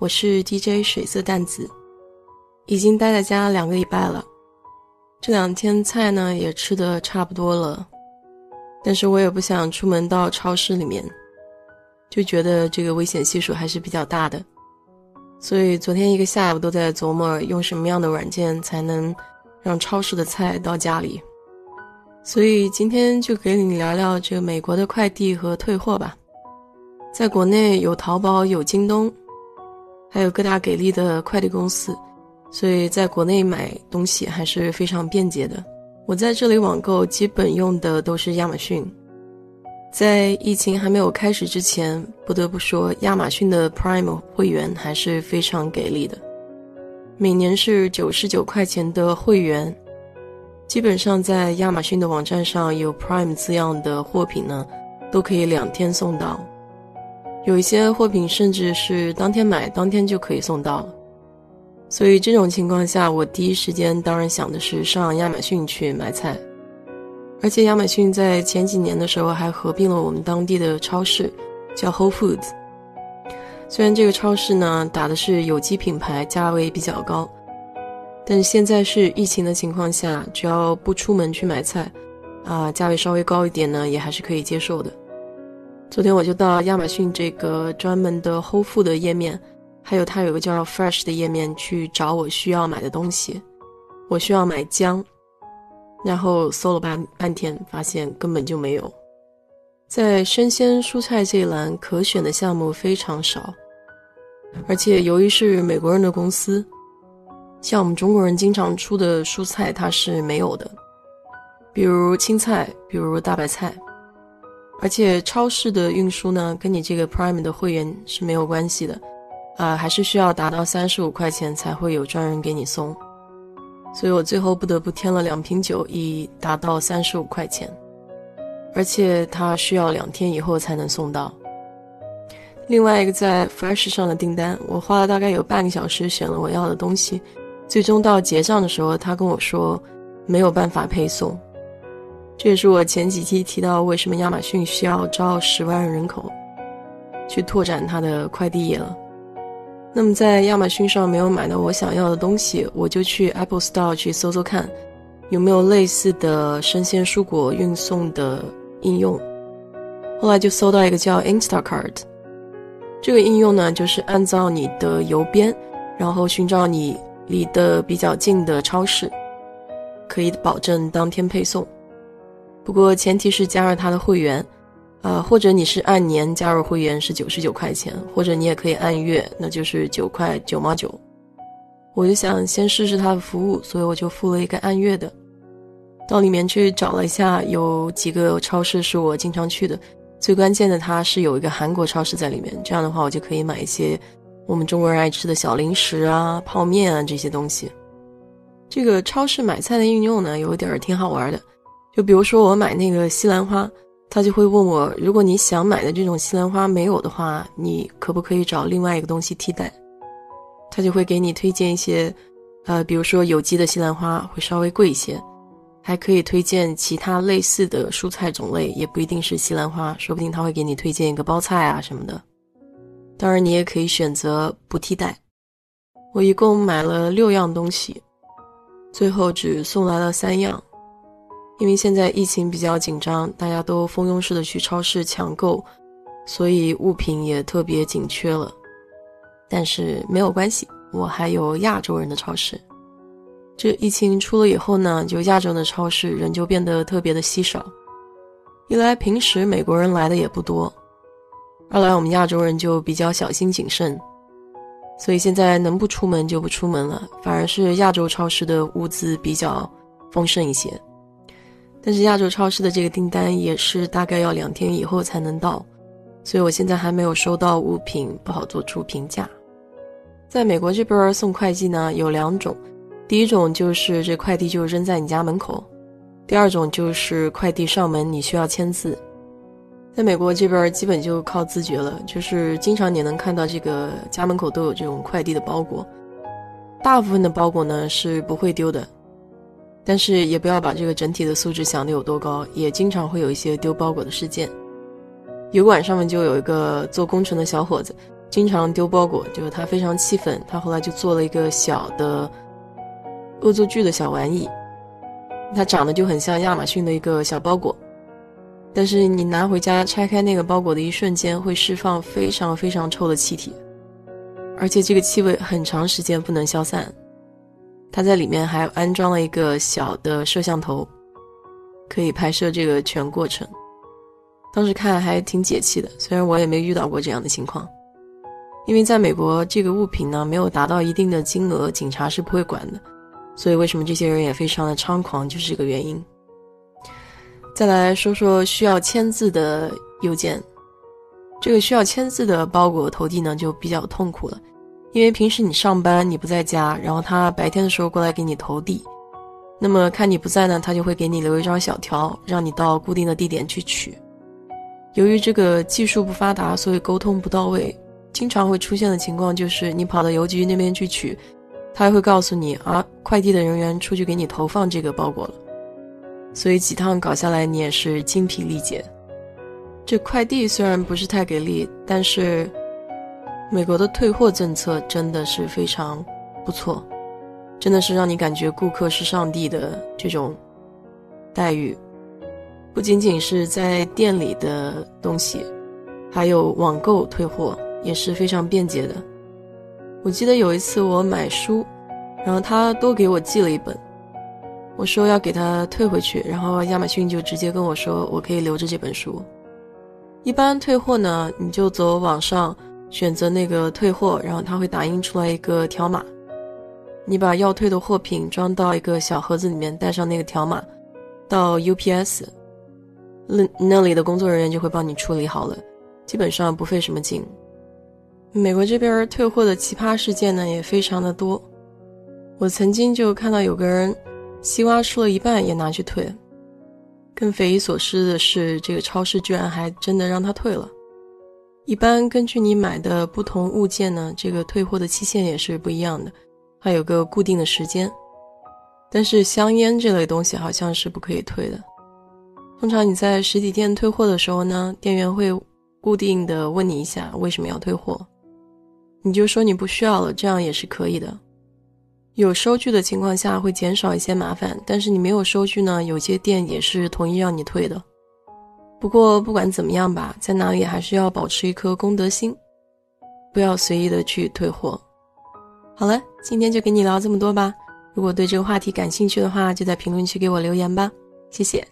我是 DJ 水色淡子，已经待在家两个礼拜了。这两天菜呢也吃的差不多了，但是我也不想出门到超市里面，就觉得这个危险系数还是比较大的。所以昨天一个下午都在琢磨用什么样的软件才能让超市的菜到家里。所以今天就给你聊聊这个美国的快递和退货吧。在国内有淘宝，有京东。还有各大给力的快递公司，所以在国内买东西还是非常便捷的。我在这里网购基本用的都是亚马逊。在疫情还没有开始之前，不得不说亚马逊的 Prime 会员还是非常给力的，每年是九十九块钱的会员，基本上在亚马逊的网站上有 Prime 字样的货品呢，都可以两天送到。有一些货品甚至是当天买当天就可以送到了，所以这种情况下，我第一时间当然想的是上亚马逊去买菜。而且亚马逊在前几年的时候还合并了我们当地的超市，叫 Whole Foods。虽然这个超市呢打的是有机品牌，价位比较高，但是现在是疫情的情况下，只要不出门去买菜，啊，价位稍微高一点呢，也还是可以接受的。昨天我就到亚马逊这个专门的 Whole Food 的页面，还有它有个叫 Fresh 的页面去找我需要买的东西。我需要买姜，然后搜了半半天，发现根本就没有。在生鲜蔬菜这一栏，可选的项目非常少，而且由于是美国人的公司，像我们中国人经常出的蔬菜，它是没有的，比如青菜，比如大白菜。而且超市的运输呢，跟你这个 Prime 的会员是没有关系的，啊，还是需要达到三十五块钱才会有专人给你送，所以我最后不得不添了两瓶酒，以达到三十五块钱，而且它需要两天以后才能送到。另外一个在 Fresh 上的订单，我花了大概有半个小时选了我要的东西，最终到结账的时候，他跟我说没有办法配送。这也是我前几期提到为什么亚马逊需要招十万人口，去拓展它的快递业了。那么在亚马逊上没有买到我想要的东西，我就去 Apple Store 去搜搜看，有没有类似的生鲜蔬果运送的应用。后来就搜到一个叫 Instacart，这个应用呢，就是按照你的邮编，然后寻找你离得比较近的超市，可以保证当天配送。不过前提是加入他的会员，啊，或者你是按年加入会员是九十九块钱，或者你也可以按月，那就是九块九毛九。我就想先试试他的服务，所以我就付了一个按月的。到里面去找了一下，有几个超市是我经常去的，最关键的它是有一个韩国超市在里面，这样的话我就可以买一些我们中国人爱吃的小零食啊、泡面啊这些东西。这个超市买菜的应用呢，有点儿挺好玩的。就比如说我买那个西兰花，他就会问我，如果你想买的这种西兰花没有的话，你可不可以找另外一个东西替代？他就会给你推荐一些，呃，比如说有机的西兰花会稍微贵一些，还可以推荐其他类似的蔬菜种类，也不一定是西兰花，说不定他会给你推荐一个包菜啊什么的。当然，你也可以选择不替代。我一共买了六样东西，最后只送来了三样。因为现在疫情比较紧张，大家都蜂拥式的去超市抢购，所以物品也特别紧缺了。但是没有关系，我还有亚洲人的超市。这疫情出了以后呢，就亚洲的超市人就变得特别的稀少。一来平时美国人来的也不多，二来我们亚洲人就比较小心谨慎，所以现在能不出门就不出门了，反而是亚洲超市的物资比较丰盛一些。但是亚洲超市的这个订单也是大概要两天以后才能到，所以我现在还没有收到物品，不好做出评价。在美国这边送快递呢有两种，第一种就是这快递就扔在你家门口，第二种就是快递上门你需要签字。在美国这边基本就靠自觉了，就是经常你能看到这个家门口都有这种快递的包裹，大部分的包裹呢是不会丢的，但是也不要把这个整体的素质想得有多高，也经常会有一些丢包裹的事件。油管上面就有一个做工程的小伙子，经常丢包裹，就是他非常气愤，他后来就做了一个小的恶作剧的小玩意，它长得就很像亚马逊的一个小包裹，但是你拿回家拆开那个包裹的一瞬间，会释放非常非常臭的气体，而且这个气味很长时间不能消散。他在里面还安装了一个小的摄像头，可以拍摄这个全过程。当时看还挺解气的，虽然我也没遇到过这样的情况，因为在美国这个物品呢没有达到一定的金额，警察是不会管的，所以为什么这些人也非常的猖狂，就是这个原因。再来说说需要签字的邮件，这个需要签字的包裹投递呢就比较痛苦了，因为平时你上班你不在家，然后他白天的时候过来给你投递，那么看你不在呢，他就会给你留一张小条，让你到固定的地点去取。由于这个技术不发达，所以沟通不到位，经常会出现的情况就是你跑到邮局那边去取，他还会告诉你啊，快递的人员出去给你投放这个包裹了，所以几趟搞下来你也是精疲力竭。这快递虽然不是太给力，但是美国的退货政策真的是非常不错，真的是让你感觉顾客是上帝的这种待遇。不仅仅是在店里的东西，还有网购退货也是非常便捷的。我记得有一次我买书，然后他多给我寄了一本，我说要给他退回去，然后亚马逊就直接跟我说我可以留着这本书。一般退货呢，你就走网上选择那个退货，然后他会打印出来一个条码，你把要退的货品装到一个小盒子里面，带上那个条码，到 UPS。那那里的工作人员就会帮你处理好了，基本上不费什么劲。美国这边退货的奇葩事件呢也非常的多，我曾经就看到有个人西瓜吃了一半也拿去退，更匪夷所思的是，这个超市居然还真的让他退了。一般根据你买的不同物件呢，这个退货的期限也是不一样的，还有个固定的时间。但是香烟这类东西好像是不可以退的。通常你在实体店退货的时候呢，店员会固定的问你一下为什么要退货，你就说你不需要了，这样也是可以的。有收据的情况下会减少一些麻烦，但是你没有收据呢，有些店也是同意让你退的。不过不管怎么样吧，在哪里还是要保持一颗公德心，不要随意的去退货。好了，今天就给你聊这么多吧。如果对这个话题感兴趣的话，就在评论区给我留言吧，谢谢。